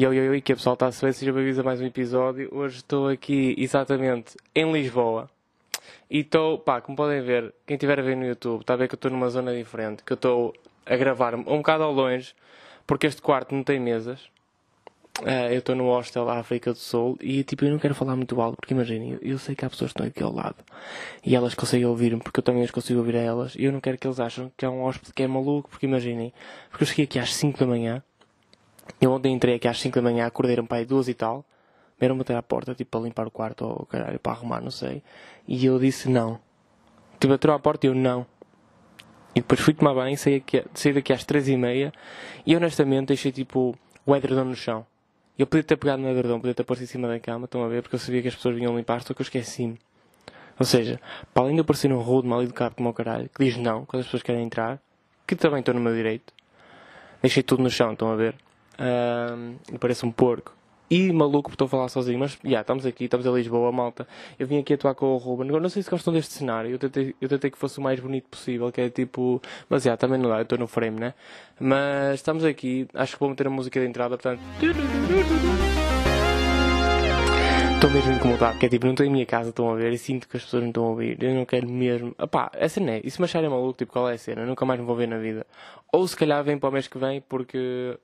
Yo, yo, yo, que a pessoal está-se bem, seja bem-vindos a mais um episódio. Hoje estou aqui exatamente em Lisboa. E estou, pá, como podem ver, quem estiver a ver no YouTube, está a ver que eu estou numa zona diferente, que eu estou a gravar um bocado ao longe, porque este quarto não tem mesas. Uh, eu estou no hostel África do Sul e tipo, eu não quero falar muito alto, porque imaginem, eu, eu, sei que há pessoas que estão aqui ao lado e elas conseguem ouvir-me, porque eu também as consigo ouvir a elas, e eu não quero que eles achem que é um hóspede que é maluco, porque imaginem, porque eu cheguei aqui às 5 da manhã eu ontem entrei aqui às 5 da manhã, acordei um pai duas e tal. Vieram bater à porta, tipo, para limpar o quarto ou caralho, para arrumar, não sei. E eu disse não. Tipo, bateu à porta e eu não. E depois fui tomar banho, saí, aqui, saí daqui às 3 e meia e honestamente deixei tipo o edredom no chão. Eu podia ter pegado no edredom, podia ter posto em cima da cama, estão a ver, porque eu sabia que as pessoas vinham limpar, só que eu esqueci-me. Ou seja, para além de eu parecer um rude, mal educado como o caralho, que diz não quando as pessoas querem entrar, que também estou no meu direito, deixei tudo no chão, estão a ver? Uh, parece um porco. E maluco, estou a falar sozinho, mas já, yeah, estamos aqui, estamos em Lisboa, malta. Eu vim aqui atuar com o Ruben. Não sei se gostam deste cenário, eu tentei, eu tentei que fosse o mais bonito possível, que é tipo. Mas já, yeah, também não dá, eu estou no frame, né? Mas estamos aqui, acho que vou meter a música de entrada, portanto. Estou mesmo incomodado, que é tipo, não estou em minha casa, estão a ver, e sinto que as pessoas não estão a ouvir. Eu não quero mesmo. Epá, essa não é. E se me acharem maluco, tipo, qual é a cena? Eu nunca mais me vou ver na vida. Ou se calhar vem para o mês que vem, porque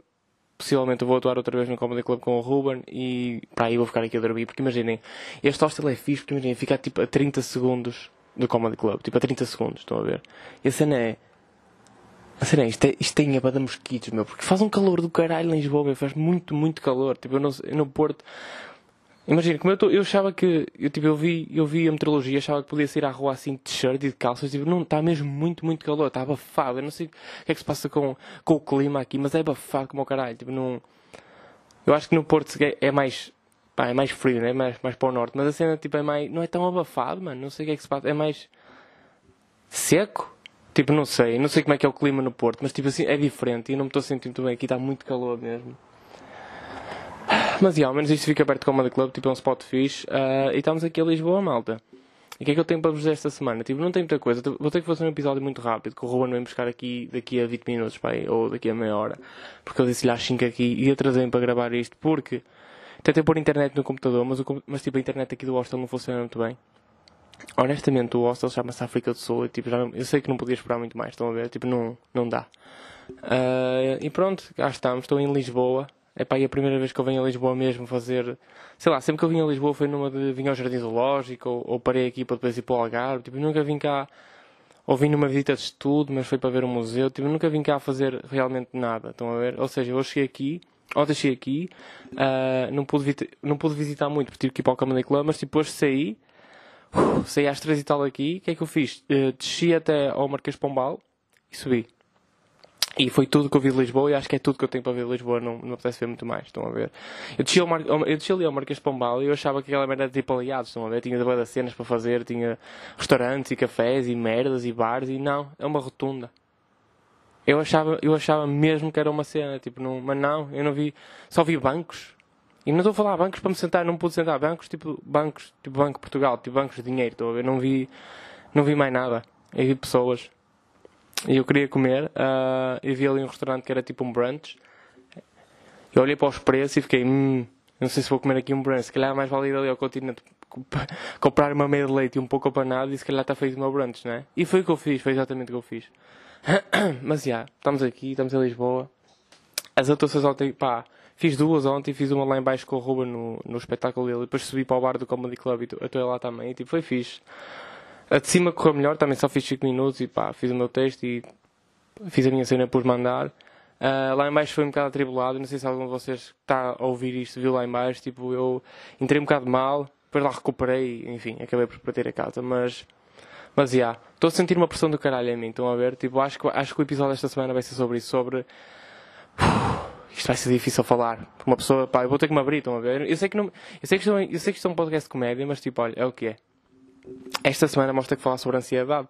possivelmente eu vou atuar outra vez no Comedy Club com o Ruben e para aí vou ficar aqui a dormir, porque imaginem, este hostel é fixe, porque imaginem, fica tipo a 30 segundos do Comedy Club, tipo a 30 segundos, estão a ver? E a cena é. A cena é, isto, é, isto tem a bada mosquitos, meu, porque faz um calor do caralho em Lisboa, meu, faz muito, muito calor. Tipo, eu, não, no Porto Imagina, como eu, tô, eu achava que, eu, tipo, eu, vi, eu vi a meteorologia, achava que podia sair à rua assim de t-shirt e de calças, tipo, não, está mesmo muito, muito calor, está abafado, eu não sei o que é que se passa com, com o clima aqui, mas é abafado como o caralho, tipo, não... Eu acho que no Porto é mais, pá, é mais frio, né? mais, mais para o norte, mas a cena, tipo, é mais, não é tão abafado, mano, não sei o que é que se passa, é mais seco, tipo, não sei, não sei como é que é o clima no Porto, mas tipo assim, é diferente e não me estou sentindo bem, aqui está muito calor mesmo. Mas, ao menos isto fica perto do Comedy Club, tipo, é um spot fixe. Uh, e estamos aqui a Lisboa, malta. E o que é que eu tenho para vos dizer esta semana? Tipo, não tem muita coisa. Vou ter que fazer um episódio muito rápido, que o Ruben vem buscar aqui daqui a 20 minutos, pai, ou daqui a meia hora. Porque eu disse-lhe às 5 aqui e atrasei-me para gravar isto, porque tentei pôr internet no computador, mas, o, mas tipo, a internet aqui do hostel não funciona muito bem. Honestamente, o hostel chama-se África do Sul e tipo, já não, eu sei que não podia esperar muito mais, estão a ver? Tipo, não, não dá. Uh, e pronto, cá estamos, estou em Lisboa. É pá, e a primeira vez que eu venho a Lisboa mesmo fazer. Sei lá, sempre que eu vim a Lisboa foi numa de. Vim ao Jardim Zoológico ou, ou parei aqui para depois ir para o Algarve. Tipo, nunca vim cá. Ou vim numa visita de estudo, mas foi para ver um museu. Tipo, nunca vim cá fazer realmente nada. Estão a ver? Ou seja, eu cheguei aqui. Ontem cheguei aqui. Uh, não, pude não pude visitar muito porque tive que ir para o Comedy Club, mas hoje saí. Uh, saí às três e tal aqui. O que é que eu fiz? Uh, desci até ao Marquês Pombal e subi. E foi tudo que eu vi de Lisboa e acho que é tudo que eu tenho para ver de Lisboa, não, não apetece ver muito mais, estão a ver? Eu desci, Mar... eu desci ali ao Marquês de Pombal e eu achava que aquela merda era tipo aliados, estão a ver? Tinha de cenas para fazer, tinha restaurantes e cafés e merdas e bares e não, é uma rotunda. Eu achava, eu achava mesmo que era uma cena, tipo, não, mas não, eu não vi, só vi bancos. E não estou a falar bancos para me sentar, não pude sentar, bancos tipo bancos, tipo Banco Portugal, tipo bancos de dinheiro, estou a ver? Não vi, não vi mais nada. Eu vi pessoas e eu queria comer. Uh, e vi ali um restaurante que era tipo um brunch. Eu olhei para os preços e fiquei, hum, não sei se vou comer aqui um brunch. Se calhar é mais vale ir ali ao continente comprar uma meia de leite e um pouco apanado e se calhar está feito o meu brunch, não é? E foi o que eu fiz, foi exatamente o que eu fiz. Mas já, yeah, estamos aqui, estamos em Lisboa. As atuações ontem, pá, fiz duas ontem, fiz uma lá embaixo com o Ruben no, no espetáculo dele depois subi para o bar do Comedy Club e estou lá também e tipo, foi fixe. A de cima correu melhor, também só fiz 5 minutos e pá, fiz o meu texto e fiz a minha cena por mandar. Uh, lá em baixo foi um bocado atribulado, não sei se algum de vocês está a ouvir isto viu lá em baixo, tipo, eu entrei um bocado mal, depois lá recuperei, enfim, acabei por bater a casa, mas mas já, yeah, estou a sentir uma pressão do caralho em mim, estão a ver? Tipo, acho que, acho que o episódio desta semana vai ser sobre isso, sobre isto vai ser difícil falar. Uma pessoa, pá, eu vou ter que me abrir, estão a ver? Eu sei que não, eu sei que é eu sei que isto é um podcast de comédia, mas tipo, olha, é o que é esta semana mostra que falar sobre ansiedade.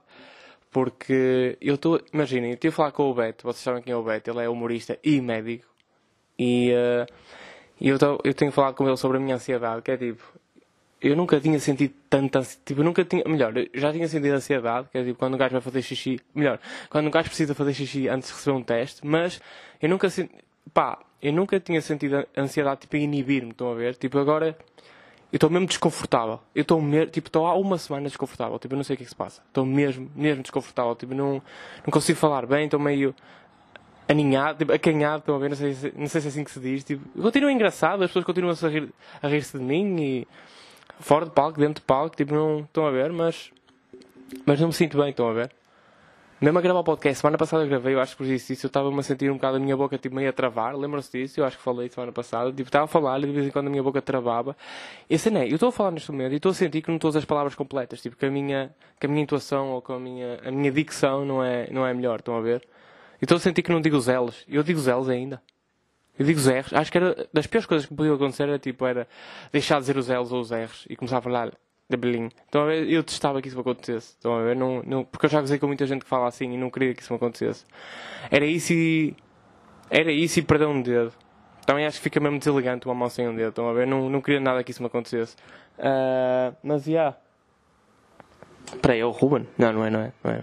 Porque eu estou. Imaginem, eu estive a falar com o Beto, vocês sabem quem é o Beto, ele é humorista e médico. E uh, eu, tô, eu tenho falado com ele sobre a minha ansiedade, que é tipo. Eu nunca tinha sentido tanta Tipo, eu nunca tinha. Melhor, já tinha sentido ansiedade, que é tipo quando um gajo vai fazer xixi. Melhor, quando um gajo precisa fazer xixi antes de receber um teste, mas eu nunca senti. Pá, eu nunca tinha sentido ansiedade, tipo, a inibir-me, estão a ver? Tipo, agora, eu estou mesmo desconfortável. Eu estou tipo, estou há uma semana desconfortável. Tipo, eu não sei o que é que se passa. Estou mesmo, mesmo desconfortável. Tipo, não, não consigo falar bem, estou meio aninhado, tipo, acanhado, estão a ver? Não sei, se, não sei se é assim que se diz. Tipo, continua engraçado, as pessoas continuam a rir-se a rir de mim e fora de palco, dentro de palco, tipo, não estão a ver, mas, mas não me sinto bem, estão a ver? Mesmo a gravar o podcast, semana passada eu gravei, eu acho que por isso, eu estava-me a sentir um bocado a minha boca tipo, meio a travar, lembram-se disso? Eu acho que falei semana passada, tipo, estava a falar e de vez em quando a minha boca travava. E assim, é, eu estou a falar neste momento e estou a sentir que não estou a as palavras completas, tipo, que a minha, que a minha intuação ou que a minha, a minha dicção não é, não é melhor, estão a ver? E estou a sentir que não digo os L's, eu digo os L's ainda. Eu digo os R's, acho que era das piores coisas que podiam acontecer era tipo, era deixar de dizer os L's ou os R's e começar a falar de Belém. Então eu testava que isso acontecesse. Estão a ver? Não, não, porque eu já gozei com muita gente que fala assim e não queria que isso me acontecesse. Era isso e. Era isso e perder um dedo. Também acho que fica mesmo deselegante uma mão sem um dedo. Estão a ver? Não, não queria nada que isso me acontecesse. Uh, mas já. Yeah. Peraí, é o Ruben? Não, não é, não é. Não é.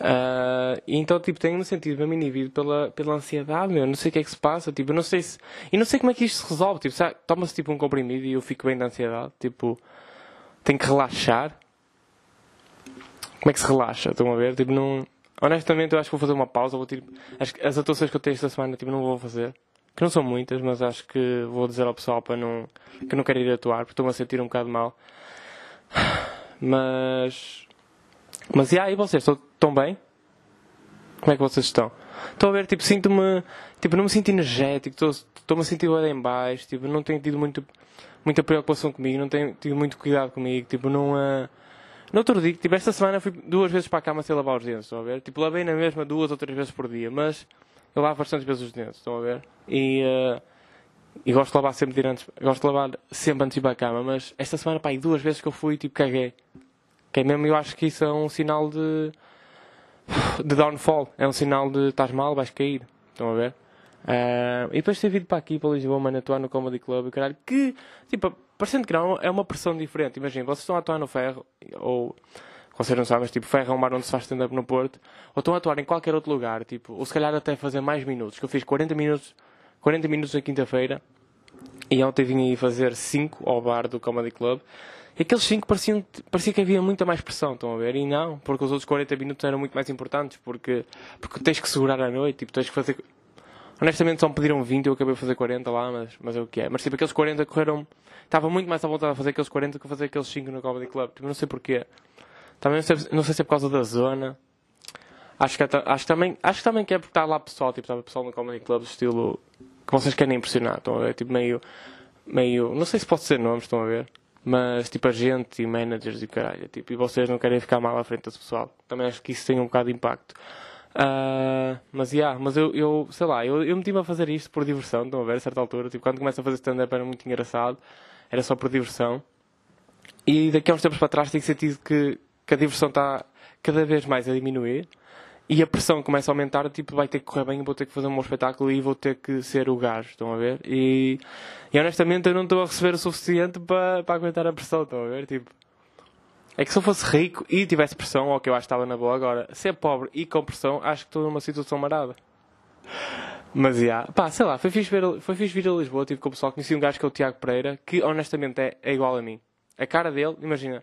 Uh, então, tipo, tenho-me sentido mesmo inibido pela, pela ansiedade, meu. Não sei o que é que se passa, tipo, eu não sei se. E não sei como é que isto se resolve. Tipo, toma-se tipo um comprimido e eu fico bem da ansiedade. Tipo, tem que relaxar. Como é que se relaxa? Estão a ver? Tipo, não... Honestamente, eu acho que vou fazer uma pausa. Vou, tipo, as, as atuações que eu tenho esta semana tipo, não vou fazer. Que não são muitas, mas acho que vou dizer ao pessoal para não, que não quero ir atuar, porque estou-me a sentir um bocado mal. Mas. Mas e aí, vocês estão bem? Como é que vocês estão? Estou a ver, tipo, sinto-me. Tipo, não me sinto energético, estou-me a sentir bem em baixo, tipo, não tenho tido muito muita preocupação comigo, não tenho tido muito cuidado comigo, tipo, não. Uh... No outro dia, tipo, esta semana fui duas vezes para a cama sem lavar os dentes, estão a ver? Tipo, lavei na mesma duas ou três vezes por dia, mas eu lavo bastantes vezes os dentes, estão a ver? E, uh, e gosto de lavar sempre antes, gosto de lavar sempre antes de ir para a cama, mas esta semana, pá, duas vezes que eu fui, tipo, caguei. Que mesmo, eu acho que isso é um sinal de. de downfall, é um sinal de estás mal, vais cair, estão a ver? Uh, e depois ter vindo para aqui, para Lisboa, mano, atuar no Comedy Club, caralho, que, tipo, parecendo que não, é uma pressão diferente. Imagina, vocês estão a atuar no Ferro, ou, vocês não sabem, tipo, Ferro é um bar onde se faz stand-up no Porto, ou estão a atuar em qualquer outro lugar, tipo, ou se calhar até fazer mais minutos, que eu fiz 40 minutos, 40 minutos na quinta-feira, e ontem vim aí fazer 5 ao bar do Comedy Club, e aqueles 5 pareciam, parecia que havia muita mais pressão, estão a ver? E não, porque os outros 40 minutos eram muito mais importantes, porque, porque tens que segurar a noite, tipo, tens que fazer Honestamente só me pediram 20 eu acabei a fazer 40 lá, mas, mas é o que é. Mas tipo, aqueles 40 correram. Estava muito mais à vontade a fazer aqueles 40 que fazer aqueles 5 no Comedy Club. Tipo, não sei porquê. Também não sei, não sei se é por causa da zona. Acho que, acho, também, acho que também que é porque está lá pessoal, tipo, estava pessoal no Comedy Club, estilo que vocês querem impressionar, estão a ver? Tipo, meio, meio, não sei se pode ser nomes, estão a ver? Mas, tipo, agente e managers e caralho, tipo, e vocês não querem ficar mal à frente desse pessoal. Também acho que isso tem um bocado de impacto. Uh, mas, yeah, mas eu, eu, sei lá, eu, eu meti-me a fazer isto por diversão, estão a ver, a certa altura. Tipo, quando começo a fazer stand-up era muito engraçado, era só por diversão. E daqui a uns tempos para trás tenho sentido que, que a diversão está cada vez mais a diminuir e a pressão começa a aumentar, tipo, vai ter que correr bem, vou ter que fazer um bom espetáculo e vou ter que ser o gajo, estão a ver? E, e honestamente eu não estou a receber o suficiente para, para aguentar a pressão, estão a ver? Tipo, é que se eu fosse rico e tivesse pressão, ou que eu acho que estava na boa agora, ser pobre e com pressão, acho que estou numa situação marada. Mas, já, yeah, pá, sei lá, foi fixe, ver, foi fixe vir a Lisboa, tive com o pessoal, conheci um gajo que é o Tiago Pereira, que honestamente é, é igual a mim. A cara dele, imagina,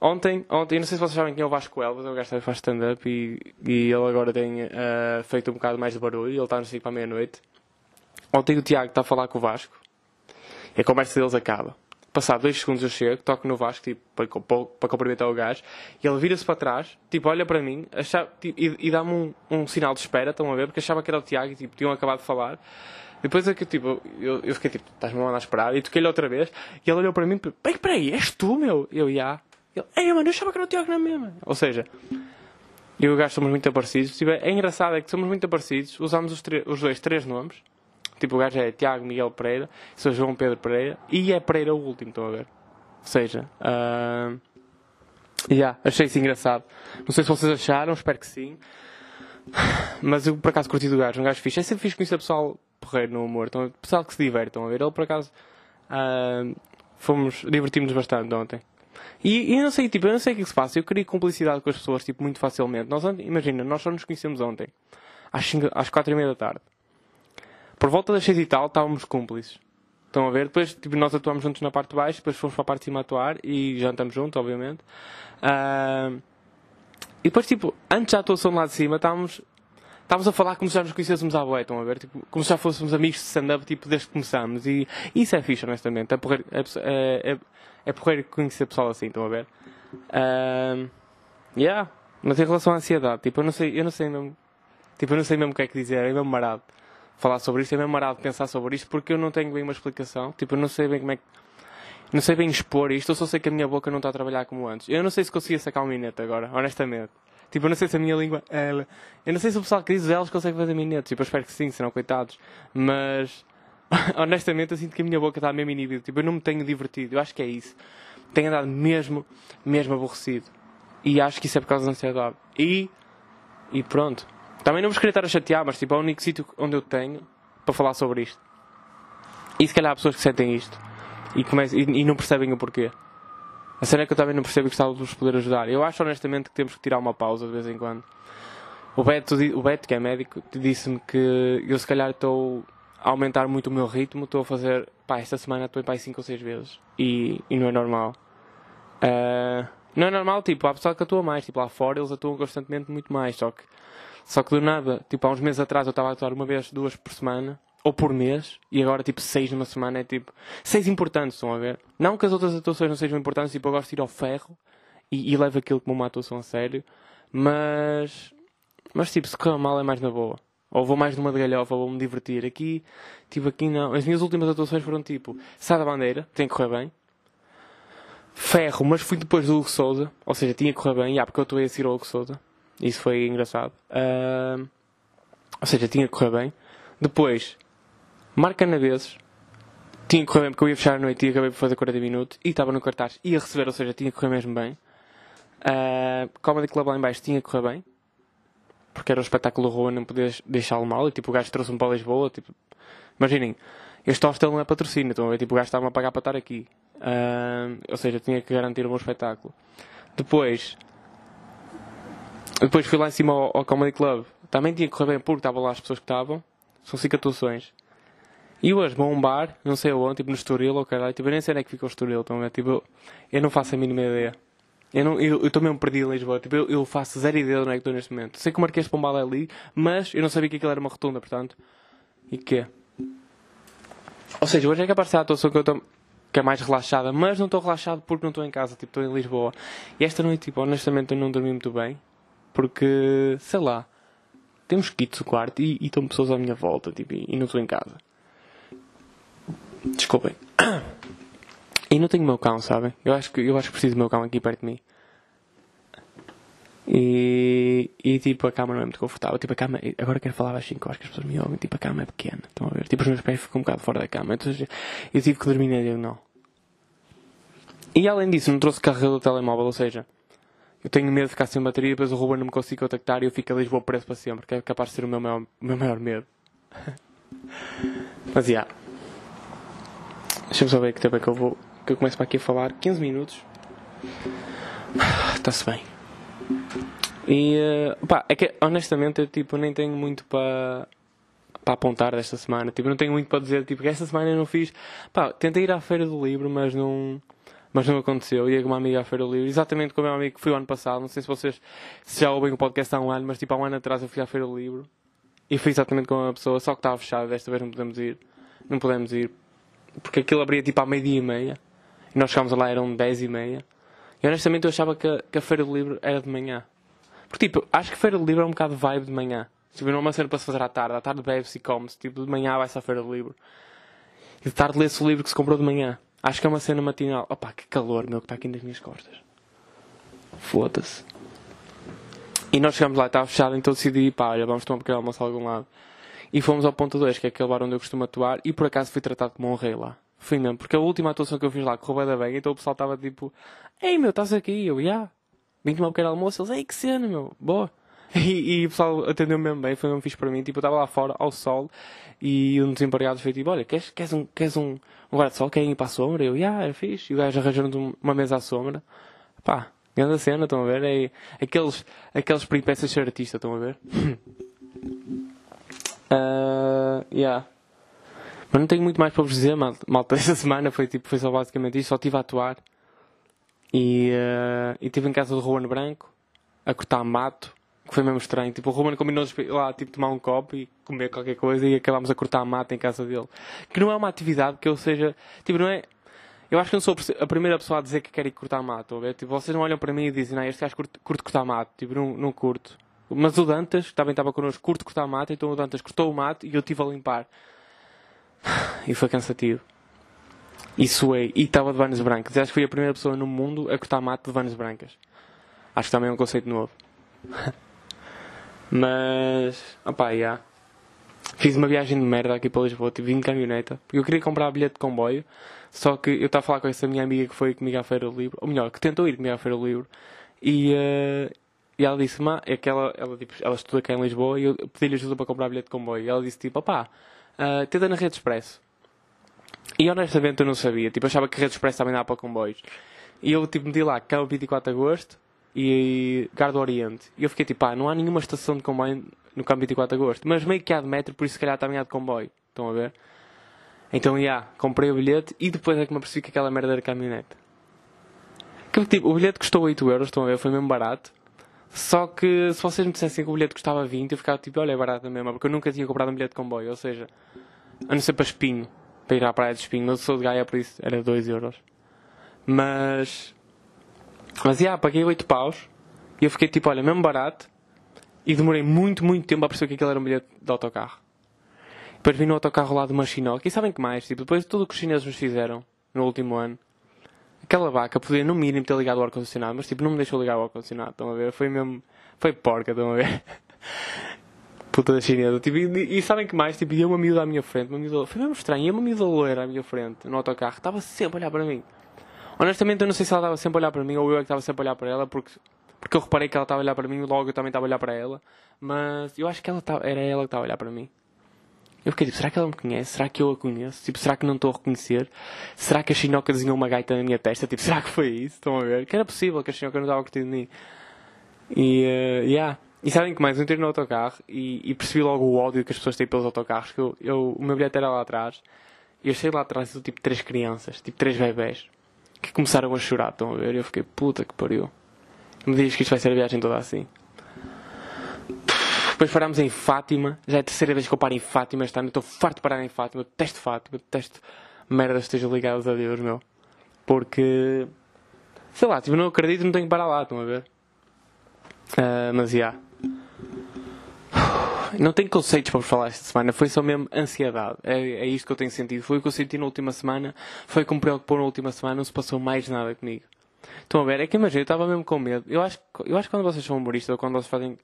ontem, ontem, não sei se vocês sabem quem é o Vasco Elvas, é o gajo que faz stand-up e, e ele agora tem uh, feito um bocado mais de barulho, ele está no 5 para meia-noite. Ontem o Tiago está a falar com o Vasco e a conversa deles acaba. Passado dois segundos eu chego, toco no Vasco, tipo, para, para cumprimentar o gajo, e ele vira-se para trás, tipo, olha para mim, achava, tipo, e, e dá-me um, um, sinal de espera, estão a ver, porque achava que era o Tiago, e, tipo, tinham acabado de falar. Depois é que, tipo, eu, eu fiquei, tipo, estás-me a esperar, e toquei-lhe outra vez, e ele olhou para mim, bem, peraí, és tu, meu? Eu, já. Ele, ei, mano, eu achava que era o Tiago na mesma. Ou seja, eu e o gajo somos muito parecidos. Tipo, é engraçado, é que somos muito parecidos, usamos os, os dois três nomes, Tipo, o gajo é Tiago Miguel Pereira, sou João Pedro Pereira e é Pereira o último, estão a ver? Ou seja, uh, yeah, achei isso engraçado. Não sei se vocês acharam, espero que sim. Mas eu por acaso curti do gajo, um gajo fixe. É sempre fixe conhecer pessoal porreiro no humor, então, pessoal que se diverte, estão a ver? Ele por acaso uh, fomos, divertimos-nos bastante ontem. E, e eu não sei, tipo, eu não sei o que se passa. Eu queria cumplicidade com as pessoas, tipo, muito facilmente. Nós, imagina, nós só nos conhecemos ontem, às, 5, às 4 e meia da tarde. Por volta das 6 e tal, estávamos cúmplices. Estão a ver? Depois, tipo, nós atuamos juntos na parte de baixo, depois fomos para a parte de cima atuar e jantamos juntos, obviamente. Uh, e depois, tipo, antes da atuação lá de cima, estávamos, estávamos a falar como se já nos conhecêssemos à boia, estão a ver? Tipo, como se já fôssemos amigos de stand-up, tipo, desde que começamos. E, isso é fixe, honestamente. É porreiro, é, é, é porreiro conhecer pessoal assim, estão a ver? Uh, yeah. Mas em relação à ansiedade, tipo, eu não sei, eu não sei mesmo, tipo, eu não sei mesmo o que é que dizer, é mesmo marado falar sobre isto, é mesmo marado pensar sobre isto, porque eu não tenho bem uma explicação, tipo, eu não sei bem como é que, não sei bem expor isto, eu só sei que a minha boca não está a trabalhar como antes. Eu não sei se conseguia sacar um minete agora, honestamente. Tipo, eu não sei se a minha língua. Ela... Eu não sei se o pessoal que diz elas consegue fazer minete. Tipo, eu espero que sim, senão coitados. Mas. honestamente, eu sinto que a minha boca está mesmo inibida. Tipo, eu não me tenho divertido. Eu acho que é isso. Tenho andado mesmo, mesmo aborrecido. E acho que isso é por causa da ansiedade. E. E pronto. Também não vos queria estar a chatear, mas tipo, é o único sítio onde eu tenho para falar sobre isto. E se calhar há pessoas que sentem isto e, e, e não percebem o porquê. A cena é que eu também não percebo e gostava de vos poder ajudar. Eu acho honestamente que temos que tirar uma pausa de vez em quando. O Beto, o Beto que é médico, disse-me que eu se calhar estou a aumentar muito o meu ritmo, estou a fazer, pá, esta semana estou em pá 5 ou 6 vezes e, e não é normal. Uh, não é normal, tipo, há pessoal que atua mais, tipo, lá fora eles atuam constantemente muito mais, só que, só que do nada, tipo, há uns meses atrás eu estava a atuar uma vez, duas por semana, ou por mês, e agora tipo seis numa semana é tipo seis importantes, estão a ver? Não que as outras atuações não sejam importantes, tipo, eu gosto de ir ao ferro e, e levo aquilo como uma atuação a sério, mas mas tipo, se correr mal é mais na boa. Ou vou mais numa de galhofa, ou vou-me divertir. Aqui, tipo, aqui não. As minhas últimas atuações foram tipo, sai da bandeira, tem que correr bem. Ferro, mas fui depois do Hugo Souza, ou seja, tinha que correr bem, ah, porque eu estou a seguir ao Hugo Souza. Isso foi engraçado. Uh, ou seja, tinha que correr bem. Depois, Marca na vezes. Tinha que correr bem porque eu ia fechar a noite e acabei por fazer 40 minutos. E estava no cartaz. Ia receber, ou seja, tinha que correr mesmo bem. Uh, Comedy Club lá em baixo tinha que correr bem. Porque era um espetáculo rua, não podias deixá-lo mal. E tipo, o gajo trouxe-me para Lisboa. Tipo, imaginem, este hostel não é patrocínio. Então, tipo, o gajo estava a pagar para estar aqui. Uh, ou seja, tinha que garantir um bom espetáculo. Depois, depois fui lá em cima ao, ao Comedy Club. Também tinha que correr bem porque estavam lá as pessoas que estavam. São 5 atuações. E hoje vou a um bar, não sei onde, tipo no Estoril ou caralho, tipo, eu nem sei onde é que fica o Estoril, então, é, tipo, eu, eu não faço a mínima ideia. Eu, não, eu, eu mesmo perdido em Lisboa, tipo, eu, eu faço zero ideia de onde é que estou neste momento. Sei que o Marquês de Pombal é ali, mas eu não sabia que aquilo era uma rotunda, portanto. E que é? Ou seja, hoje é que aparece a atuação que eu estou que é mais relaxada, mas não estou relaxado porque não estou em casa, tipo, estou em Lisboa. E esta noite, tipo, honestamente eu não dormi muito bem, porque, sei lá, temos kits no quarto e, e estão pessoas à minha volta, tipo, e, e não estou em casa. Desculpem. E não tenho o meu cão, sabem? Eu acho que, eu acho que preciso do meu cão aqui perto de mim. E, e tipo, a cama não é muito confortável. Tipo, a cama. Agora quero falar baixinho, que eu acho que as pessoas me ouvem. Tipo, a cama é pequena. Estão a ver? Tipo, os meus pés ficam um bocado fora da cama. Então eu tive que dormir na diagonal. E além disso, não trouxe carregador do telemóvel, ou seja, eu tenho medo de ficar sem bateria, depois o Ruben não me consigo contactar e eu fico a Lisboa preso para sempre, que é capaz de ser o meu maior, meu maior medo. Mas, já. Yeah. Deixa-me só ver que tempo é que eu vou. Que eu começo para aqui a falar. 15 minutos. Está-se bem. E uh, pá, é que honestamente eu tipo, nem tenho muito para para apontar desta semana. Tipo, não tenho muito para dizer. Tipo, esta semana eu não fiz. Pá, tentei ir à feira do livro, mas não. Mas não aconteceu. Com uma amiga à feira do livro, exatamente como o meu amigo que fui o ano passado. Não sei se vocês se já ouvem o podcast há um ano, mas tipo, há um ano atrás eu fui à feira do livro e fui exatamente com uma pessoa, só que estava fechado. Desta vez não podemos ir. Não podemos ir porque aquilo abria tipo à meia-dia e meia. E nós chegámos lá, eram 10 e meia. E honestamente eu achava que a, que a Feira do Livro era de manhã. Porque tipo, acho que Feira do Livro é um bocado vibe de manhã. Tipo, não é uma cena para se fazer à tarde. À tarde bebe-se e come-se. Tipo, de manhã vai-se à Feira do Livro. E de tarde lê-se o livro que se comprou de manhã. Acho que é uma cena matinal. Opá, que calor, meu, que está aqui nas minhas costas. Foda-se. E nós chegamos lá, estava fechado, então decidi, pá, olha, vamos tomar um pequeno almoço a algum lado. E fomos ao ponto 2, que é aquele bar onde eu costumo atuar, e por acaso fui tratado como um rei lá. Fui mesmo, porque a última atuação que eu fiz lá correu bem da bem, então o pessoal estava tipo, ei meu, estás aqui? Eu, já. Yeah. Vim tomar um pequeno almoço, eles, ei que cena, meu, boa. E, e o pessoal atendeu-me mesmo bem, foi mesmo fixe para mim. Tipo, eu estava lá fora, ao sol, e um dos empregados foi tipo, olha, queres, queres um, queres um, um guarda-sol, querem ir para a sombra? Eu, yeah, é fixe. E o gajo arranjando uma mesa à sombra. Pá, grande cena, estão a ver? É, aqueles, aqueles peripécias de ser artista, estão a ver? Uh, yeah. Mas não tenho muito mais para vos dizer, mal- malta. Esta semana foi, tipo, foi só basicamente isto. Só estive a atuar. E e estive em casa do Ruben Branco, a cortar mato. Que foi mesmo estranho. Tipo, o Ruben combinou de lá, tipo, tomar um copo e comer qualquer coisa. E acabámos a cortar mato em casa dele. Que não é uma atividade que eu seja... Tipo, não é... Eu acho que não sou a primeira pessoa a dizer que quer ir cortar mato. a ver? Tipo, vocês não olham para mim e dizem, não, este gajo curte, curte cortar mato. Tipo, não, não curto. Mas o Dantas, que também estava connosco, curte cortar mato. Então o Dantas cortou o mato e eu estive a limpar. E foi cansativo. E suei. E estava de vanas brancas. Acho que fui a primeira pessoa no mundo a cortar mato de vanas brancas. Acho que também é um conceito novo. Mas, opá, já. Fiz uma viagem de merda aqui para Lisboa, tive vim de caminhoneta, porque eu queria comprar bilhete de comboio, só que eu estava a falar com essa minha amiga que foi comigo à Feira do Livro, ou melhor, que tentou ir comigo à Feira do Livro, e, eh, e ela disse, ma, é que ela, ela, tipo, ela estuda cá em Lisboa, e eu pedi-lhe ajuda para comprar bilhete de comboio, e ela disse tipo, opá, uh, tenta na Rede Expresso. E honestamente eu não sabia, tipo, achava que a Rede Expresso também dava para comboios. E eu tipo meti lá, cá o 24 de Agosto, e Gardo Oriente. E eu fiquei tipo, ah, não há nenhuma estação de comboio no campo 24 de agosto. Mas meio que há de metro, por isso se calhar também há de comboio. Estão a ver? Então, já, yeah, comprei o bilhete e depois é que me apercebi que aquela merda era caminhonete. Que, tipo, o bilhete custou 8 euros, estão a ver? Foi mesmo barato. Só que se vocês me dissessem que o bilhete custava 20, eu ficava tipo, olha, é barato mesmo, porque eu nunca tinha comprado um bilhete de comboio. Ou seja, a não ser para Espinho, para ir à praia de Espinho. Eu sou de Gaia, por isso era 2 euros. Mas mas, já, paguei 8 paus e eu fiquei tipo, olha, mesmo barato. E demorei muito, muito tempo a perceber que aquilo era um bilhete de autocarro. Depois vim no autocarro lá de uma Chinoca. E sabem que mais? Tipo, depois de tudo o que os chineses nos fizeram no último ano, aquela vaca podia no mínimo ter ligado o ar-condicionado, mas tipo, não me deixou ligar o ar-condicionado. Estão a ver? Foi mesmo. Foi porca, estão a ver? Puta da chinesa. Tipo, e, e, sabem que mais? Tipo, ia uma miúda à minha frente. Uma miúda, foi mesmo estranho. Ia uma miúda loira à minha frente no autocarro. Estava sempre a olhar para mim. Honestamente, eu não sei se ela estava sempre a olhar para mim ou eu é que estava sempre a olhar para ela, porque, porque eu reparei que ela estava a olhar para mim e logo eu também estava a olhar para ela. Mas eu acho que ela era ela que estava a olhar para mim. Eu fiquei tipo, será que ela me conhece? Será que eu a conheço? Tipo, será que não estou a reconhecer? Será que a Chinoca desenhou uma gaita na minha testa? Tipo, será que foi isso? Estão a ver? Que era possível que a Chinoca não estava curtindo de mim. E, uh, yeah. E sabem que mais? Eu entrei no autocarro e, e, percebi logo o ódio que as pessoas têm pelos autocarros. Que eu, eu, o meu bilhete era lá atrás. E eu cheguei lá atrás e tipo três crianças, tipo três bebés que começaram a chorar, estão a ver? Eu fiquei, puta que pariu. Me diz que isto vai ser a viagem toda assim. Depois parámos em Fátima. Já é a terceira vez que eu paro em Fátima este ano. Estou farto de parar em Fátima. Eu detesto Fátima. Eu detesto merdas estejam ligadas a Deus, meu. Porque... Sei lá, tipo, não acredito não tenho que parar lá, estão a ver? Uh, mas, já. Yeah. Não tenho conceitos para vos falar esta semana, foi só mesmo ansiedade. É, é isto que eu tenho sentido. Foi o que eu senti na última semana, foi o que me preocupou na última semana, não se passou mais nada comigo. Estão a ver? É que imagina, eu estava mesmo com medo. Eu acho, eu acho que quando vocês são humoristas ou quando vocês fazem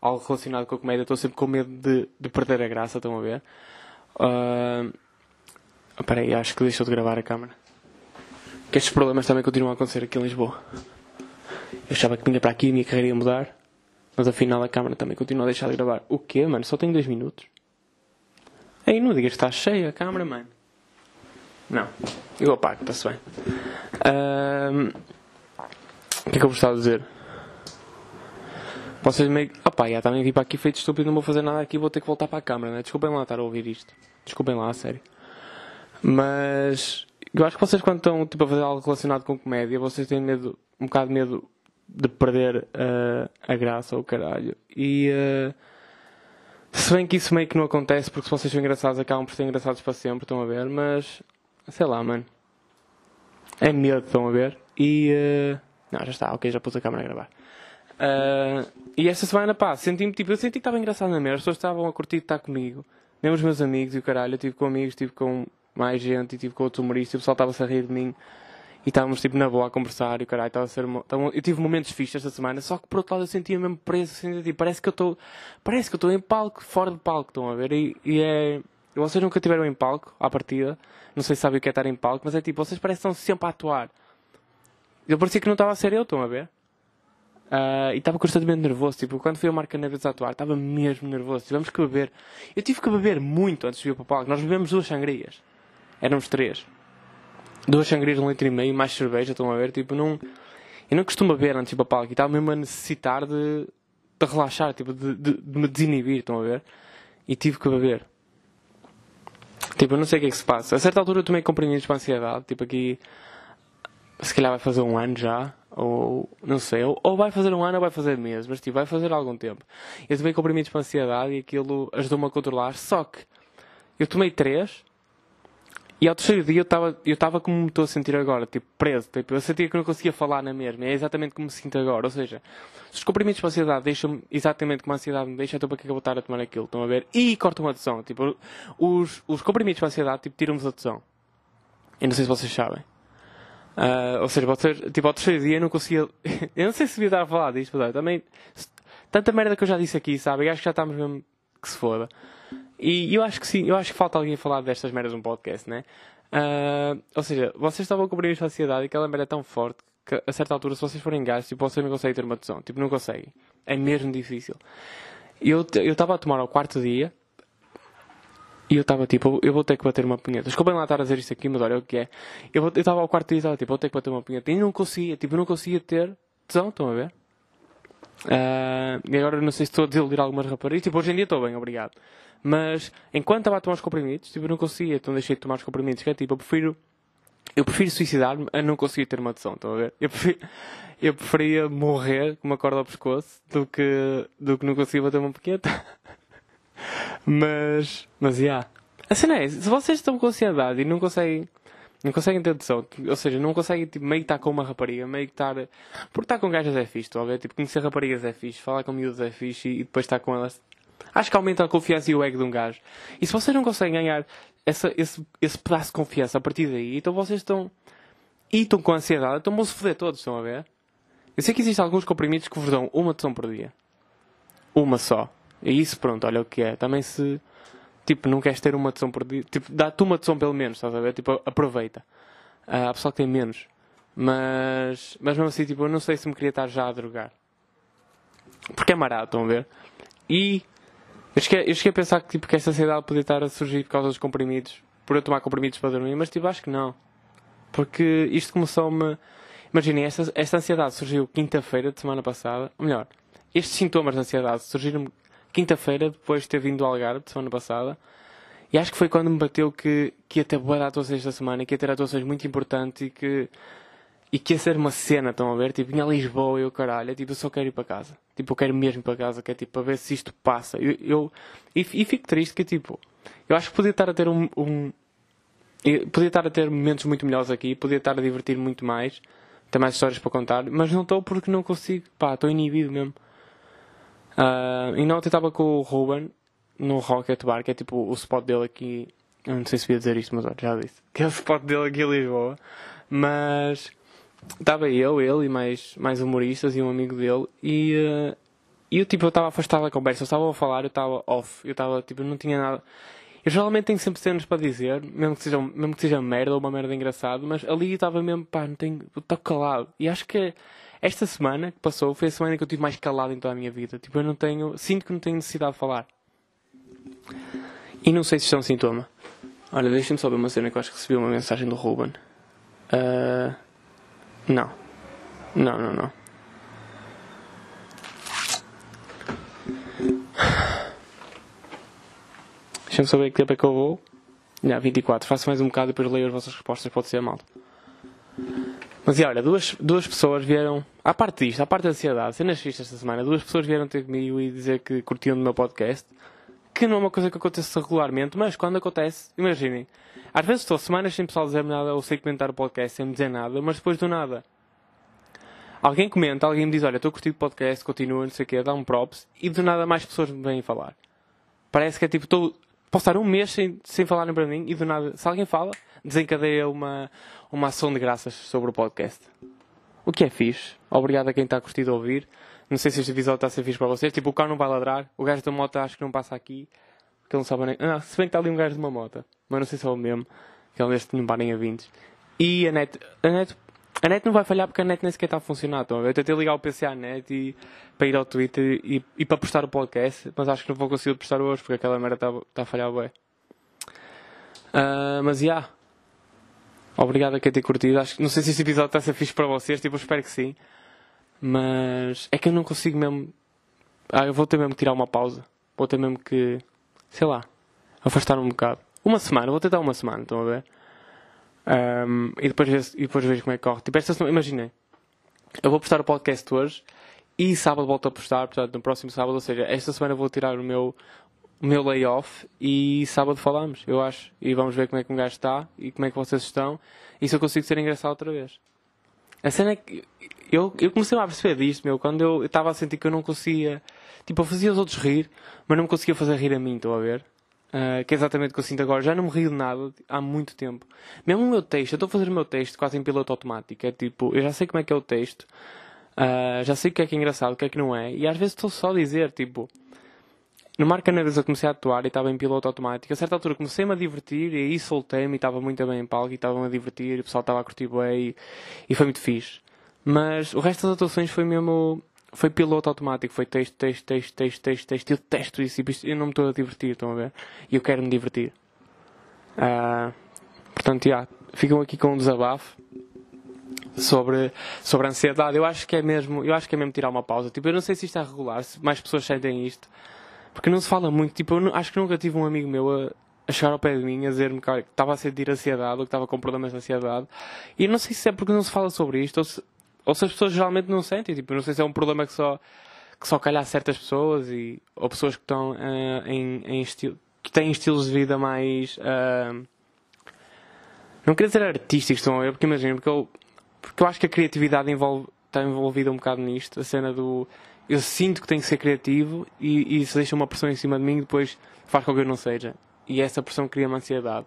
algo relacionado com a comédia, estou sempre com medo de, de perder a graça, estão a ver? Uh... Aí, acho que deixou de gravar a câmera. Que estes problemas também continuam a acontecer aqui em Lisboa. Eu achava que vinha para aqui e a minha carreira ia mudar. Mas afinal a câmera também continua a deixar de gravar. O quê, mano? Só tenho 2 minutos. Ei, não digas que está cheia a câmera, mano. Não. Eu apago, está-se bem. Um... O que é que eu gostava de dizer? Vocês meio. Opá, já também vim para aqui feito estúpido, não vou fazer nada aqui, vou ter que voltar para a câmera, né? Desculpem lá estar a ouvir isto. Desculpem lá, a sério. Mas. Eu acho que vocês, quando estão tipo, a fazer algo relacionado com comédia, vocês têm medo, um bocado de medo de perder uh, a graça ou o caralho. E uh, se bem que isso meio que não acontece porque se vocês são engraçados acabam por ser engraçados para sempre, estão a ver, mas sei lá, mano. É medo, estão a ver? E uh, não, já está, ok, já pus a câmera a gravar. e esta semana, pá, senti-me tipo, eu senti que estava engraçado na mesma, as pessoas estavam a curtir estar comigo, mesmo os meus amigos e o caralho, eu estive com amigos, estive com mais gente e tive com outros humoristas, o pessoal estava-se a rir de mim. E estávamos tipo na boa a conversar e o caralho estava a ser. Eu tive momentos fixos esta semana, só que por outro lado eu sentia mesmo preso, sentia, tipo, parece que eu estou. Parece que eu estou em palco, fora de palco, estão a ver? E, e é. Vocês nunca estiveram em palco, à partida. Não sei se sabem o que é estar em palco, mas é tipo, vocês parecem que estão sempre a atuar. Eu parecia que não estava a ser eu, estão a ver? Uh, e estava constantemente nervoso. Tipo, quando fui ao Marca Neves a atuar, estava mesmo nervoso. Tivemos que beber. Eu tive que beber muito antes de vir para o palco. Nós bebemos duas sangrias. Éramos três duas sangrias, um litro e meio, mais cerveja, estão a ver? Tipo, não. Eu não costumo beber antes de ir para palco estava mesmo a necessitar de, de relaxar, tipo, de, de, de, me desinibir, estão a ver? E tive que beber. Tipo, eu não sei o que é que se passa. A certa altura eu tomei comprimidos para ansiedade. Tipo, aqui. Se calhar vai fazer um ano já. Ou. Não sei. Ou, ou vai fazer um ano ou vai fazer meses. Mas, tipo, vai fazer algum tempo. Eu tomei comprimidos para ansiedade e aquilo ajudou-me a controlar. Só que. Eu tomei três. E ao terceiro dia eu estava eu tava como me estou a sentir agora, tipo, preso. Tipo, eu sentia que não conseguia falar na mesma. É exatamente como me sinto agora. Ou seja, os comprimidos para a ansiedade deixam-me exatamente como a ansiedade me deixa, então para que é eu vou estar a tomar aquilo? Estão a ver? E cortam a adesão. Tipo, os, os comprimidos para a ansiedade, tipo, tiram-vos a adesão. Eu não sei se vocês sabem. Uh, ou seja, vocês, tipo, ao terceiro dia eu não conseguia. eu não sei se devia estar a falar disto, mas também. Tanta merda que eu já disse aqui, sabe? E acho que já estamos mesmo que se foda. E eu acho que sim, eu acho que falta alguém falar destas merdas num podcast, né? Uh, ou seja, vocês estavam a cobrir a ansiedade e aquela merda é tão forte que a certa altura, se vocês forem gajos, tipo, vocês não conseguem ter uma tesão. Tipo, não conseguem. É mesmo difícil. Eu estava a tomar ao quarto dia e eu estava tipo, eu vou ter que bater uma punheta. Desculpem lá estar a dizer isto aqui, mas olha o que é. Eu estava ao quarto dia e estava tipo, vou ter que bater uma punheta. E não conseguia, tipo, não conseguia ter tesão, estão a ver? Uh, e agora não sei se estou a desiludir algumas raparigas. Tipo, hoje em dia estou bem, obrigado. Mas enquanto estava a tomar os comprimidos, tipo, eu não conseguia, então deixei de tomar os comprimidos. Que é tipo, eu prefiro. Eu prefiro suicidar-me a não conseguir ter uma adesão, estão a ver? Eu, prefiro, eu preferia morrer com uma corda ao pescoço do que, do que não conseguir bater uma pequeta. mas, mas, já. Yeah. A cena é, se vocês estão com ansiedade e não conseguem não conseguem ter noção. Ou seja, não conseguem tipo, meio que estar com uma rapariga, meio que estar. Porque estar com gajas é fixe, estão a ver? Tipo, conhecer raparigas é fixe, falar com miúdos é fixe e, depois estar com elas. Acho que aumenta a confiança e o ego de um gajo. E se vocês não conseguem ganhar essa, esse, esse pedaço de confiança a partir daí, então vocês estão. E estão com ansiedade, então vão se foder todos, estão a ver? Eu sei que existem alguns comprimidos que vos dão uma atenção por dia. Uma só. E isso, pronto, olha o que é. Também se tipo, não queres ter uma atenção por dia, tipo, dá-te uma atenção pelo menos, estás a ver? Tipo, aproveita. Uh, há pessoal que tem menos. Mas, mas mesmo assim, tipo, eu não sei se me queria estar já a drogar. Porque é marado, estão a ver? E eu cheguei, eu cheguei a pensar que, tipo, que esta ansiedade podia estar a surgir por causa dos comprimidos, por eu tomar comprimidos para dormir, mas tipo, acho que não. Porque isto começou-me. Imaginem, esta, esta ansiedade surgiu quinta-feira de semana passada. Ou melhor, estes sintomas de ansiedade surgiram quinta-feira, depois de ter vindo do Algarve, de semana passada. E acho que foi quando me bateu que, que ia ter boa atuações esta semana, que ia ter atuações muito importantes e que, e que ia ser uma cena, estão a ver? Tipo, a Lisboa e eu, caralho, é tipo, eu só quero ir para casa. Tipo, eu quero mesmo para casa, que é tipo, para ver se isto passa. Eu, eu e, e, fico triste que, tipo, eu acho que podia estar a ter um, um podia estar a ter momentos muito melhores aqui, podia estar a divertir muito mais, ter mais histórias para contar, mas não estou porque não consigo, pá, estou inibido mesmo. Uh, e não, eu estava com o Ruben no Rocket Bar, que é tipo o spot dele aqui. Eu não sei se devia dizer isto, mas já disse. Que é o spot dele aqui em Lisboa. Mas estava eu, ele e mais, mais humoristas e um amigo dele. E, uh, eu tipo, eu estava afastado da conversa. Eu estava a falar, eu estava off. Eu estava tipo, não tinha nada. Eu geralmente tenho sempre cenas para dizer, mesmo que seja, mesmo que seja merda ou uma merda engraçada, mas ali eu estava mesmo, pá, não tenho. Estou calado. E acho que esta semana que passou foi a semana que eu estive mais calado em toda a minha vida. Tipo, eu não tenho. Sinto que não tenho necessidade de falar. E não sei se isto é um sintoma. Olha, deixa-me só ver uma cena que eu acho que recebi uma mensagem do Ruben. Uh, não. Não, não, não. Deixa-me saber que tempo é que eu vou. Já, 24. Faço mais um bocado e depois leio as vossas respostas. Pode ser mal. Mas e olha, duas, duas pessoas vieram, à parte disto, à parte da ansiedade, cenas fixas esta semana, duas pessoas vieram ter comigo e dizer que curtiam do meu podcast, que não é uma coisa que acontece regularmente, mas quando acontece, imaginem, às vezes estou semanas sem pessoal dizer nada ou sem comentar o podcast, sem me dizer nada, mas depois do nada. Alguém comenta, alguém me diz, olha, estou a curtir o podcast, continua, não sei o quê, dá um props, e do nada mais pessoas me vêm falar. Parece que é tipo, estou, posso estar um mês sem, sem falarem para mim, e do nada, se alguém fala, desencadeia uma, uma ação de graças sobre o podcast. O que é fixe. Obrigado a quem está a curtir de ouvir. Não sei se este episódio está a ser fixe para vocês. Tipo, o carro não vai ladrar. O gajo da moto acho que não passa aqui. Porque ele não sabe nem... Ah, se bem que está ali um gajo de uma moto. Mas não sei se é o mesmo. Que ele neste não parem a 20. E a net... A net... A net não vai falhar porque a net nem sequer está a funcionar. Então, eu tentei ligar o PC à net e, para ir ao Twitter e, e para postar o podcast. Mas acho que não vou conseguir postar hoje porque aquela merda está, está a falhar bem. Uh, mas, já... Yeah. Obrigado a quem tem curtido. Acho, não sei se este episódio está a ser fixe para vocês, tipo, eu espero que sim. Mas é que eu não consigo mesmo. Ah, eu vou ter mesmo que tirar uma pausa. Vou ter mesmo que, sei lá, afastar um bocado. uma semana, vou tentar uma semana, estão a ver? Um, e, depois vejo, e depois vejo como é que corre. Tipo, esta semana, imaginem, eu vou postar o podcast hoje e sábado volto a postar, portanto, no próximo sábado, ou seja, esta semana vou tirar o meu, o meu layoff e sábado falamos, eu acho. E vamos ver como é que um gajo está e como é que vocês estão e se eu consigo ser engraçado outra vez. A cena é que eu, eu comecei a perceber disto, meu, quando eu estava a sentir que eu não conseguia. Tipo, eu fazia os outros rir, mas não me conseguia fazer rir a mim, estão a ver? Uh, que é exatamente o que eu sinto agora. Já não me rio de nada há muito tempo. Mesmo o meu texto, eu estou a fazer o meu texto quase em piloto automático. É tipo, eu já sei como é que é o texto, uh, já sei o que é que é engraçado, o que é que não é, e às vezes estou só a dizer, tipo, no Mar Canadas eu comecei a atuar e estava em piloto automático. A certa altura comecei-me a divertir e aí soltei-me e estava muito bem em palco e estava-me a divertir e o pessoal estava a curtir bem e, e foi muito fixe. Mas o resto das atuações foi mesmo foi piloto automático, foi texto, texto, texto, texto, texto, texto. Eu detesto isso, eu não me estou a divertir, estão a ver? E eu quero me divertir. Uh, portanto, já, yeah, ficam aqui com um desabafo sobre, sobre a ansiedade. Eu acho que é mesmo, eu acho que é mesmo tirar uma pausa. Tipo, eu não sei se isto é regular, se mais pessoas sentem isto. Porque não se fala muito, tipo, eu não, acho que nunca tive um amigo meu a, a chegar ao pé de mim a dizer-me que estava a sentir ansiedade ou que estava com problemas de ansiedade. E não sei se é porque não se fala sobre isto ou se, ou se as pessoas geralmente não sentem, tipo, não sei se é um problema que só, que só calha a certas pessoas e, ou pessoas que estão uh, em, em estilo, que têm estilos de vida mais. Uh, não queria dizer artísticos, estão ver? Porque imagina, porque eu, porque eu acho que a criatividade envolve, está envolvida um bocado nisto, a cena do. Eu sinto que tenho que ser criativo e, e deixa uma pressão em cima de mim depois faz com que eu não seja. E essa pressão cria uma ansiedade.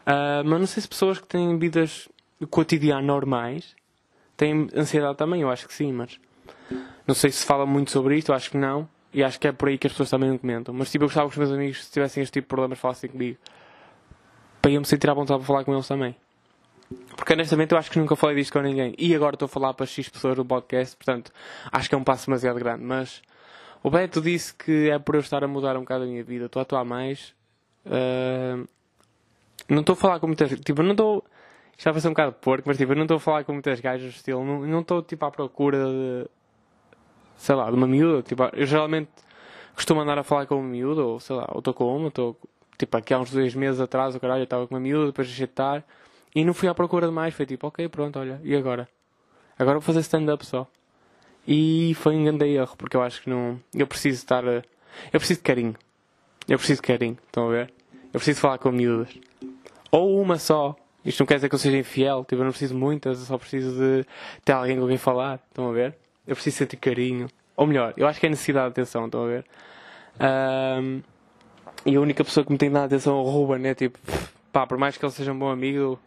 Uh, mas não sei se pessoas que têm vidas cotidianas normais tem ansiedade também, eu acho que sim, mas não sei se fala muito sobre isto, eu acho que não. E acho que é por aí que as pessoas também não comentam. Mas tipo, eu gostava que os meus amigos, se tivessem este tipo de problemas, falassem comigo. Para eu me sentir à vontade para falar com eles também. Porque honestamente eu acho que nunca falei disto com ninguém. E agora estou a falar para X pessoas no podcast, portanto acho que é um passo demasiado grande. Mas o Beto disse que é por eu estar a mudar um bocado a minha vida. Estou a atuar mais. Uh... Não estou a falar com muita gente. Tipo, não estou. Isto vai ser um bocado porco, mas tipo, eu não estou a falar com muitas gajas estilo, não estou tipo à procura de, sei lá, de uma miúda. Tipo, eu geralmente costumo andar a falar com uma miúda, ou sei lá, ou estou com uma, estou, tipo, aqui há uns dois meses atrás, o caralho, eu estava com uma miúda, depois deixei de estar, e não fui à procura de mais, foi tipo, ok, pronto, olha, e agora? Agora vou fazer stand-up só. E foi um grande erro, porque eu acho que não, eu preciso estar, eu preciso de carinho. Eu preciso de carinho, estão a ver? Eu preciso falar com miúdas. Ou uma só, isto não quer dizer que eu seja infiel, tipo, eu não preciso muitas, eu só preciso de ter alguém com quem falar, estão a ver? Eu preciso sentir carinho. Ou melhor, eu acho que é necessidade de atenção, estão a ver? Um, e a única pessoa que me tem dado atenção é o Ruben, né? Tipo, pá, por mais que ele seja um bom amigo,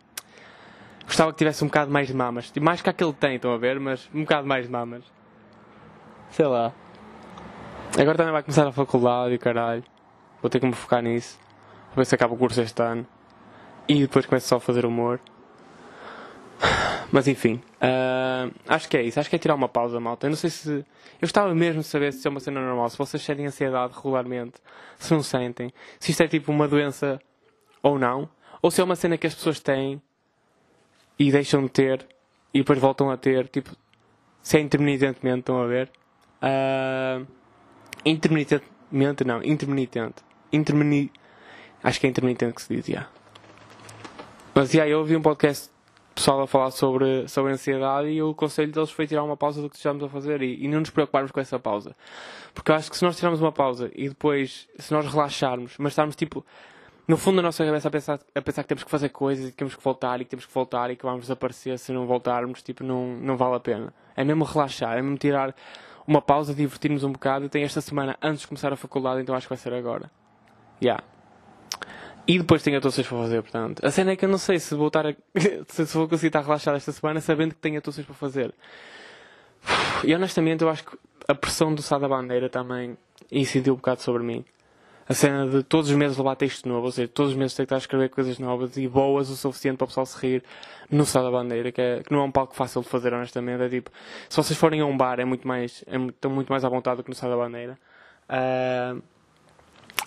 gostava que tivesse um bocado mais de mamas. Tipo, mais que aquele tem, estão a ver? Mas um bocado mais de mamas. Sei lá. Agora também vai começar a faculdade e caralho. Vou ter que me focar nisso. Vou ver se acaba o curso este ano e depois começo só a fazer humor. Mas enfim, uh, acho que é isso. Acho que é tirar uma pausa, malta. Eu não sei se. Eu gostava mesmo de saber se é uma cena normal, se vocês sentem ansiedade regularmente, se não sentem, se isto é tipo uma doença ou não, ou se é uma cena que as pessoas têm e deixam de ter e depois voltam a ter, tipo, se é intermitentemente, estão a ver? Uh, intermitentemente, não, intermitente. Intermini... Acho que é intermitente que se diz. Yeah. Mas yeah, eu ouvi um podcast pessoal a falar sobre, sobre ansiedade e o conselho deles foi tirar uma pausa do que estamos a fazer e, e, não nos preocuparmos com essa pausa. Porque eu acho que se nós tirarmos uma pausa e depois, se nós relaxarmos, mas estarmos tipo, no fundo da nossa cabeça a pensar, a pensar que temos que fazer coisas e que temos que voltar e que temos que voltar e que vamos desaparecer se não voltarmos, tipo, não, não vale a pena. É mesmo relaxar, é mesmo tirar uma pausa, divertir-nos um bocado. Tenho esta semana antes de começar a faculdade, então acho que vai ser agora. Yeah. E depois tenho atuações para fazer, portanto. A cena é que eu não sei se vou estar a... se vou conseguir estar relaxado esta semana sabendo que tenho atuações para fazer. E honestamente eu acho que a pressão do Sá da Bandeira também incidiu um bocado sobre mim. A cena de todos os meses levar texto novo, ou seja, todos os meses ter que estar a escrever coisas novas e boas o suficiente para o pessoal se rir no Sá da Bandeira, que, é, que não é um palco fácil de fazer, honestamente. É tipo, se vocês forem a um bar, é muito mais, é, estão muito mais à vontade do que no Sá da Bandeira. Uh,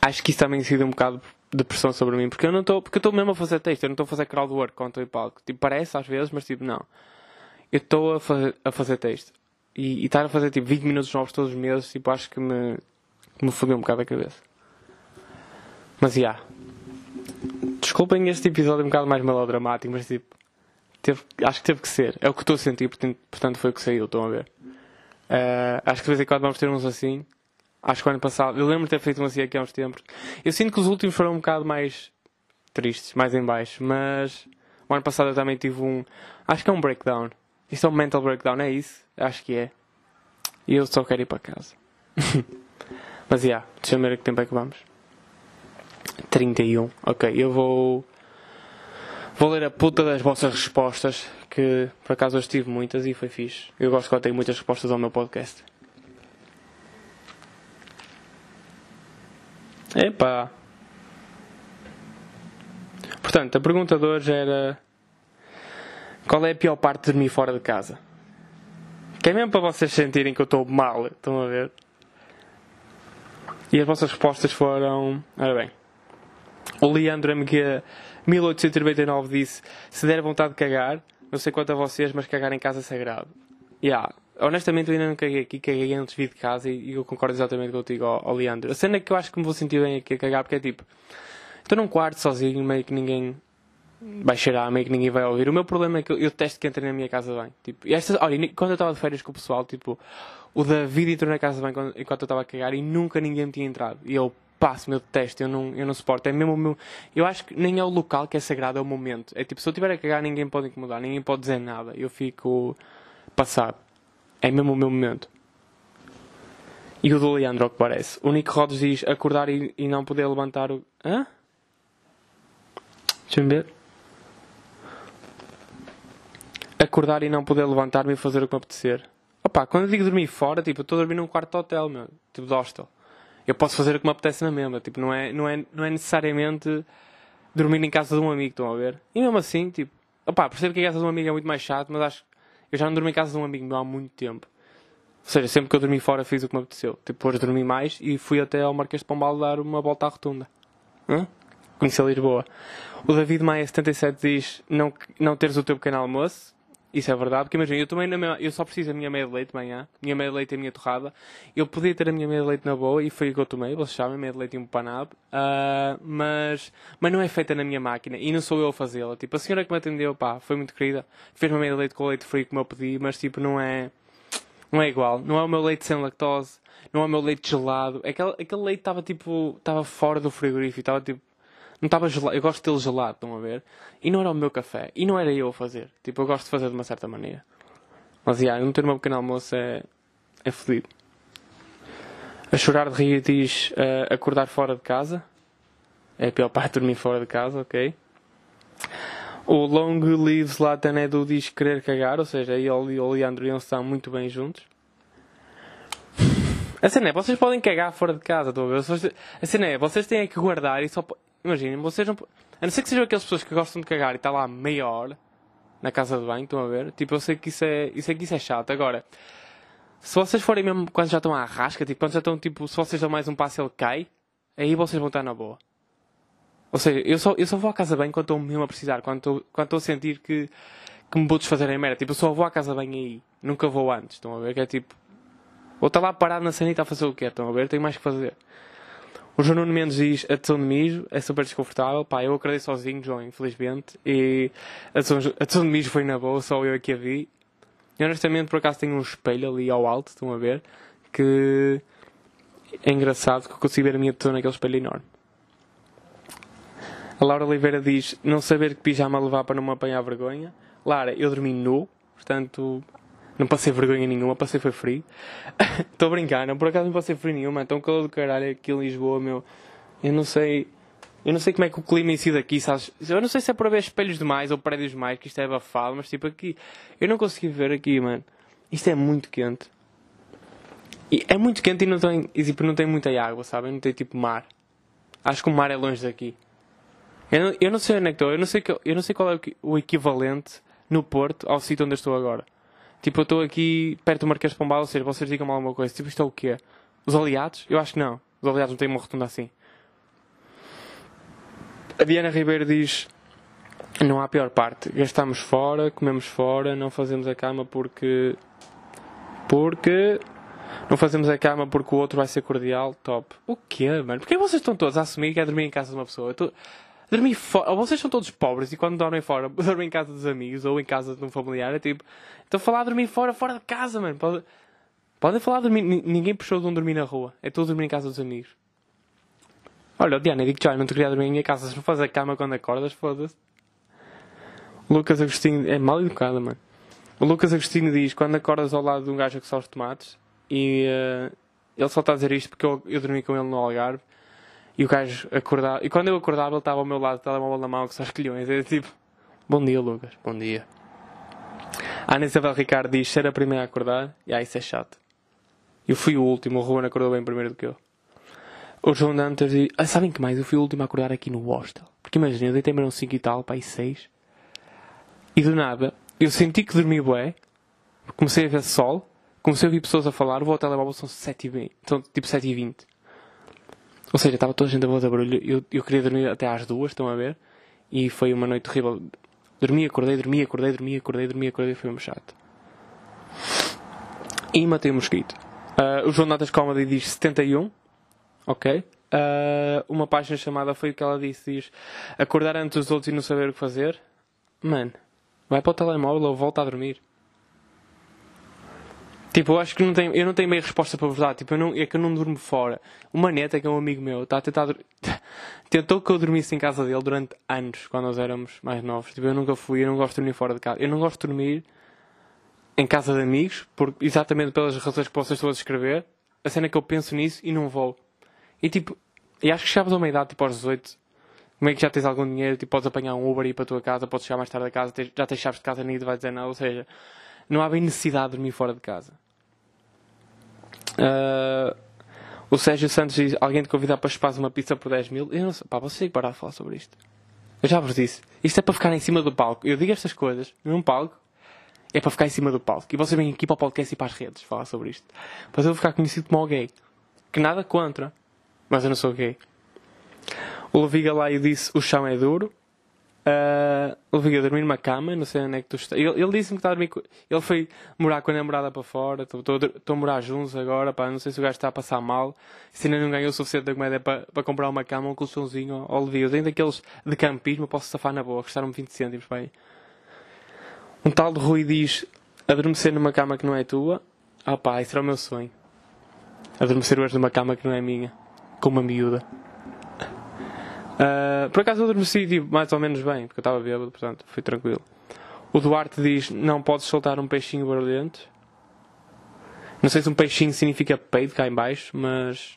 acho que isso também incide um bocado de pressão sobre mim, porque eu não estou, porque eu estou mesmo a fazer texto, eu não estou a fazer crowdwork quando estou em palco. Tipo, parece às vezes, mas tipo, não. Eu estou a fazer, a fazer texto. E, estar a fazer tipo 20 minutos novos todos os meses, tipo, acho que me, me fodeu um bocado a cabeça. Mas já. Yeah. Desculpem este episódio um bocado mais melodramático, mas tipo, teve, acho que teve que ser. É o que estou a sentir, portanto, portanto foi o que saiu, estão a ver. Uh, acho que de vez em quando vamos ter uns assim. Acho que o ano passado, eu lembro de ter feito um assim aqui há uns tempos. Eu sinto que os últimos foram um bocado mais tristes, mais em baixo, mas o ano passado eu também tive um. Acho que é um breakdown. Isto é um mental breakdown, é isso? Acho que é. E eu só quero ir para casa. mas já, yeah, deixa-me ver a que tempo é que vamos. 31. Ok, eu vou. Vou ler a puta das vossas respostas, que por acaso hoje tive muitas e foi fixe. Eu gosto que eu tenho muitas respostas ao meu podcast. Epá! Portanto, a pergunta de hoje era: Qual é a pior parte de dormir fora de casa? Que é mesmo para vocês sentirem que eu estou mal, estão a ver? E as vossas respostas foram. Ora bem. O Leandro MG 1899 disse: Se der vontade de cagar, não sei quanto a vocês, mas cagar em casa é sagrado. Yeah. Honestamente, eu ainda não caguei aqui, caguei antes de vir de casa e, eu concordo exatamente contigo, ó, ó Leandro. A cena que eu acho que me vou sentir bem aqui a cagar, porque é tipo: estou num quarto sozinho, meio que ninguém vai cheirar, meio que ninguém vai ouvir. O meu problema é que eu, eu testo que entrem na minha casa bem. Tipo, e esta, olha, quando eu estava de férias com o pessoal, tipo, o David entrou na casa bem enquanto eu estava a cagar e nunca ninguém me tinha entrado. E eu, passo, meu detesto, eu não, eu não suporto. É mesmo o meu. Eu acho que nem é o local que é sagrado, é o momento. É tipo, se eu estiver a cagar, ninguém pode incomodar, ninguém pode dizer nada. Eu fico passado. É mesmo o meu momento. E o do Leandro, ao que parece. O Nick Rodos diz acordar e, e não poder levantar o. Hã? Deixa-me ver. Acordar e não poder levantar-me e fazer o que me apetecer. Opa, quando eu digo dormir fora, tipo, eu estou a dormir num quarto de hotel, meu. Tipo, de hostel eu posso fazer o que me apetece na mesma. Tipo, não é, não é, não é necessariamente dormir em casa de um amigo, estão a ver? E mesmo assim, tipo, opá, percebo que a casa de um amigo é muito mais chato, mas acho que eu já não dormi em casa de um amigo meu há muito tempo. Ou seja, sempre que eu dormi fora fiz o que me apeteceu. Tipo, depois dormi mais e fui até ao Marquês de Pombal dar uma volta à rotunda. Hã? Conheci a Lisboa. O David Maia 77 diz não, não teres o teu pequeno almoço. Isso é verdade, porque imagina, eu também mesma, eu só preciso da minha meia de leite de manhã, minha meia de leite e a minha torrada. Eu podia ter a minha meia de leite na boa e foi o que eu tomei, vocês sabem, meia de leite e um panado, uh, mas, mas não é feita na minha máquina e não sou eu a fazê-la. Tipo, a senhora que me atendeu, pá, foi muito querida, fez uma meia de leite com leite frio como eu pedi, mas tipo, não é, não é igual. Não é o meu leite sem lactose, não é o meu leite gelado. Aquele, aquele leite estava tipo, estava fora do frigorífico, estava tipo não estava gelado. Eu gosto dele gelado, estão a ver? E não era o meu café. E não era eu a fazer. Tipo, eu gosto de fazer de uma certa maneira. Mas, yeah, não ter uma pequeno almoço é, é fodido. A chorar de rir diz uh, acordar fora de casa. É pior de dormir fora de casa, ok? O Long Lives Latan Edu diz querer cagar, ou seja, ele e o Leandro iam estar muito bem juntos. A cena é, vocês podem cagar fora de casa, estou a ver? A cena é, vocês têm que guardar e só. Imaginem, vocês não. A não ser que sejam aquelas pessoas que gostam de cagar e está lá meia hora na casa de banho, estão a ver? Tipo, eu sei que isso é, isso é, que isso é chato. Agora, se vocês forem mesmo quando já estão à rasca, tipo, quando já estão, tipo, se vocês dão mais um passo ele cai, aí vocês vão estar na boa. Ou seja, eu só, eu só vou à casa banho quando estou mesmo a precisar, quando estou, quando estou a sentir que, que me vou desfazer em merda. Tipo, eu só vou à casa banho aí, nunca vou antes, estão a ver? Que é tipo, vou estar lá parado na sanita a fazer o que é, estão a ver? Tenho mais que fazer. O João Nuno Mendes diz a tesão de mijo é super desconfortável. Pá, eu acredito sozinho, João, infelizmente. E a tesão, de mijo foi na boa, só eu aqui a vi. E honestamente, por acaso, tenho um espelho ali ao alto, estão a ver? Que é engraçado que eu consigo ver a minha tesão naquele espelho enorme. A Laura Oliveira diz não saber que pijama levar para não me apanhar vergonha. Lara, eu dormi nu, portanto não passei vergonha nenhuma, passei foi frio. Estou a brincar, não, por acaso não passei frio nenhuma. Então calor do caralho aqui em Lisboa, meu. Eu não sei. Eu não sei como é que o clima em si daqui, sabes? Eu não sei se é para ver espelhos demais ou prédios demais, que isto é abafado, mas tipo aqui. Eu não consegui ver aqui, mano. Isto é muito quente. E é muito quente e não tem, e, tipo, não tem muita água, sabem? Não tem tipo mar. Acho que o mar é longe daqui. Eu não, eu não sei onde é que estou, eu não sei, eu não sei qual é o equivalente no Porto ao sítio onde estou agora. Tipo, eu estou aqui perto do Marquês de Pombal, ou seja, vocês digam-me alguma coisa. Tipo, isto é o quê? Os aliados? Eu acho que não. Os aliados não têm uma rotunda assim. A Diana Ribeiro diz: Não há pior parte. Gastamos fora, comemos fora, não fazemos a cama porque. Porque. Não fazemos a cama porque o outro vai ser cordial. Top. O quê, mano? Porquê vocês estão todos a assumir que é dormir em casa de uma pessoa? Eu tô... Dormir fora. Vocês são todos pobres e quando dormem fora, dormem em casa dos amigos ou em casa de um familiar. É tipo, estou a falar de dormir fora, fora de casa, mano. Pode- Podem falar de dormir. ni- Ninguém puxou de um dormir na rua. É tudo dormir em casa dos amigos. Olha, Diana, digo já, não te queria dormir em minha casa. Se não fazes a cama quando acordas, foda-se. Lucas Agostinho é mal educado, mano. O Lucas Agostinho diz: quando acordas ao lado de um gajo que só os tomates, e eh, ele só está a dizer isto porque eu, eu dormi com ele no Algarve, e o gajo acordava. E quando eu acordava, ele estava ao meu lado, telemóvel na mão, que só os colhões. É tipo: Bom dia, Lucas, bom dia. A Ana Isabel Ricardo diz: ser a primeira a acordar, e ah, isso é chato. Eu fui o último, o Ruben acordou bem primeiro do que eu. O João Dantas diz: ah, sabem que mais? Eu fui o último a acordar aqui no hostel. Porque imagina, eu deitei-me eram 5 e tal, para aí 6. E do nada, eu senti que dormi bué, comecei a ver sol, comecei a ouvir pessoas a falar, vou ao telemóvel, são 7 e 20, são tipo 7 e 20. Ou seja, estava toda a gente a fazer barulho, eu, eu queria dormir até às duas, estão a ver? E foi uma noite terrível. Dormi, acordei, dormi, acordei, dormi, acordei, dormi, acordei, foi um chato. E matei o mosquito. Ah, o João Natas Comedy diz 71, ok? Ah, uma página chamada foi o que ela disse, diz acordar antes dos outros e não saber o que fazer. Mano, vai para o telemóvel ou volta a dormir. Tipo, eu acho que não tenho, eu não tenho meio resposta para vos dar. Tipo, eu não, é que eu não durmo fora. O Maneta, que é um amigo meu, está a tentar. Tentou que eu dormisse em casa dele durante anos, quando nós éramos mais novos. Tipo, eu nunca fui, eu não gosto de dormir fora de casa. Eu não gosto de dormir em casa de amigos, por, exatamente pelas razões que vocês estão a descrever. A cena é que eu penso nisso e não vou. E tipo, e acho que chegas a uma idade, tipo aos 18, como é que já tens algum dinheiro, tipo, podes apanhar um Uber e ir para a tua casa, podes chegar mais tarde a casa, já tens chaves de casa, ninguém te vai dizer nada. Ou seja, não há bem necessidade de dormir fora de casa. Ah, o Sérgio Santos diz: Alguém te convidar para chupar uma pizza por 10 mil? Eu não sei, pá, vocês têm que parar de falar sobre isto. Eu já vos disse: Isto é para ficar em cima do palco. Eu digo estas coisas num palco, é para ficar em cima do palco. E vocês vêm aqui para o podcast e para as redes falar sobre isto. Para eu ficar conhecido como gay. Que nada contra, mas eu não sou gay. O Levi Galaio disse: O chão é duro. Uh, a dormir numa cama, não sei onde é que tu estás. Ele, ele disse-me que está a dormir. Ele foi morar com a namorada para fora. Estou a morar juntos agora. Pá, não sei se o gajo está a passar mal. Se ainda não ganhou o suficiente da comédia para, para comprar uma cama, um colchãozinho. Ó, Levi, eu tenho daqueles de campismo, posso safar na boa. Custaram-me 20 cêntimos. Pá. Um tal de Rui diz: Adormecer numa cama que não é tua. Ah, pá, isso era o meu sonho. Adormecer hoje numa cama que não é minha. Com uma miúda. Uh, por acaso eu adormeci tipo, mais ou menos bem, porque eu estava bêbado, portanto foi tranquilo. O Duarte diz: Não podes soltar um peixinho barulhento. Não sei se um peixinho significa peido cá em baixo, mas.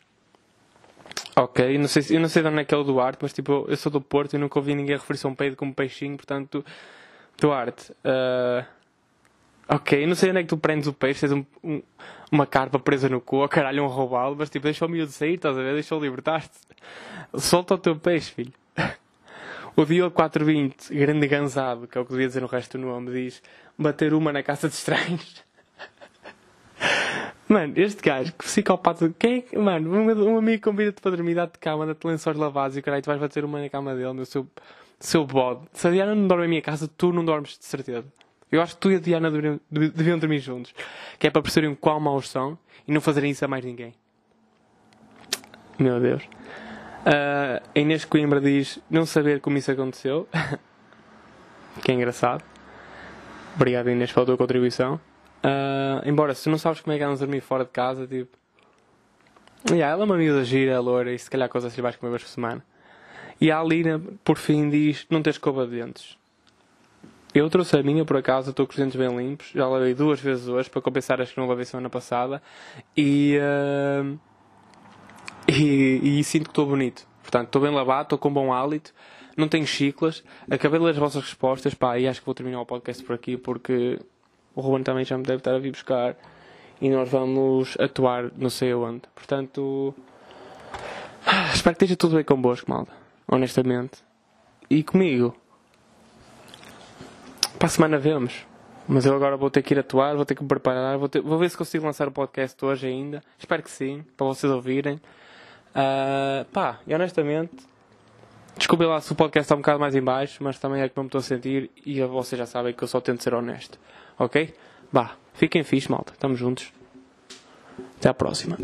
Ok, não sei, se- eu não sei de onde é que é o Duarte, mas tipo, eu sou do Porto e nunca ouvi ninguém referir-se a um peido como peixinho, portanto. Duarte. uh, Ok, eu não sei onde é que tu prendes o peixe, tens um- um- uma carpa presa no cu, ou caralho, um roubalo, mas tipo, deixa o miúdo sair, estás a ver? Deixa-o libertar-te. Solta o teu peixe, filho. O Diogo 420, grande ganzado, que é o que devia dizer no resto do nome, diz bater uma na casa de estranhos. Mano, este gajo, que psicopata. Quem é. Mano, um, um amigo convida-te para dormir, dá-te cama, dá-te lençóis lavados e caralho, tu vais bater uma na cama dele, meu seu, seu bode. Se a Diana não dorme em minha casa, tu não dormes de certeza. Eu acho que tu e a Diana deveriam, deviam dormir juntos. Que é para perceberem qual maus são e não fazerem isso a mais ninguém. Meu Deus. Ah, a Inês Coimbra diz não saber como isso aconteceu. que é engraçado. Obrigado Inês pela tua contribuição. Ah, embora se não sabes como é que andas a dormir fora de casa, tipo. Yeah, ela é uma miúda gira, é loira e se calhar coisas assim vais comer vez por semana. E a Alina, por fim, diz não ter escova de dentes. Eu trouxe a minha por acaso, estou com os dentes bem limpos. Já lavei duas vezes hoje para compensar as que não lavei semana passada. E. ah, e, e sinto que estou bonito. Portanto, estou bem lavado, estou com bom hálito, não tenho chiclas. Acabei de ler as vossas respostas, pá, e acho que vou terminar o podcast por aqui porque o Ruben também já me deve estar a vir buscar e nós vamos atuar não sei aonde. Portanto, ah, espero que esteja tudo bem convosco, malta. Honestamente. E comigo. Para a semana vemos. Mas eu agora vou ter que ir atuar, vou ter que me preparar, vou, ter- vou ver se consigo lançar o podcast hoje ainda. Espero que sim, para vocês ouvirem. Ah, pá, e honestamente, desculpem lá se o podcast está um bocado mais em baixo, mas também é que não me estou a sentir e vocês já sabem que eu só tento ser honesto. Ok? Vá, fiquem fixe, malta. Estamos juntos. Até à próxima.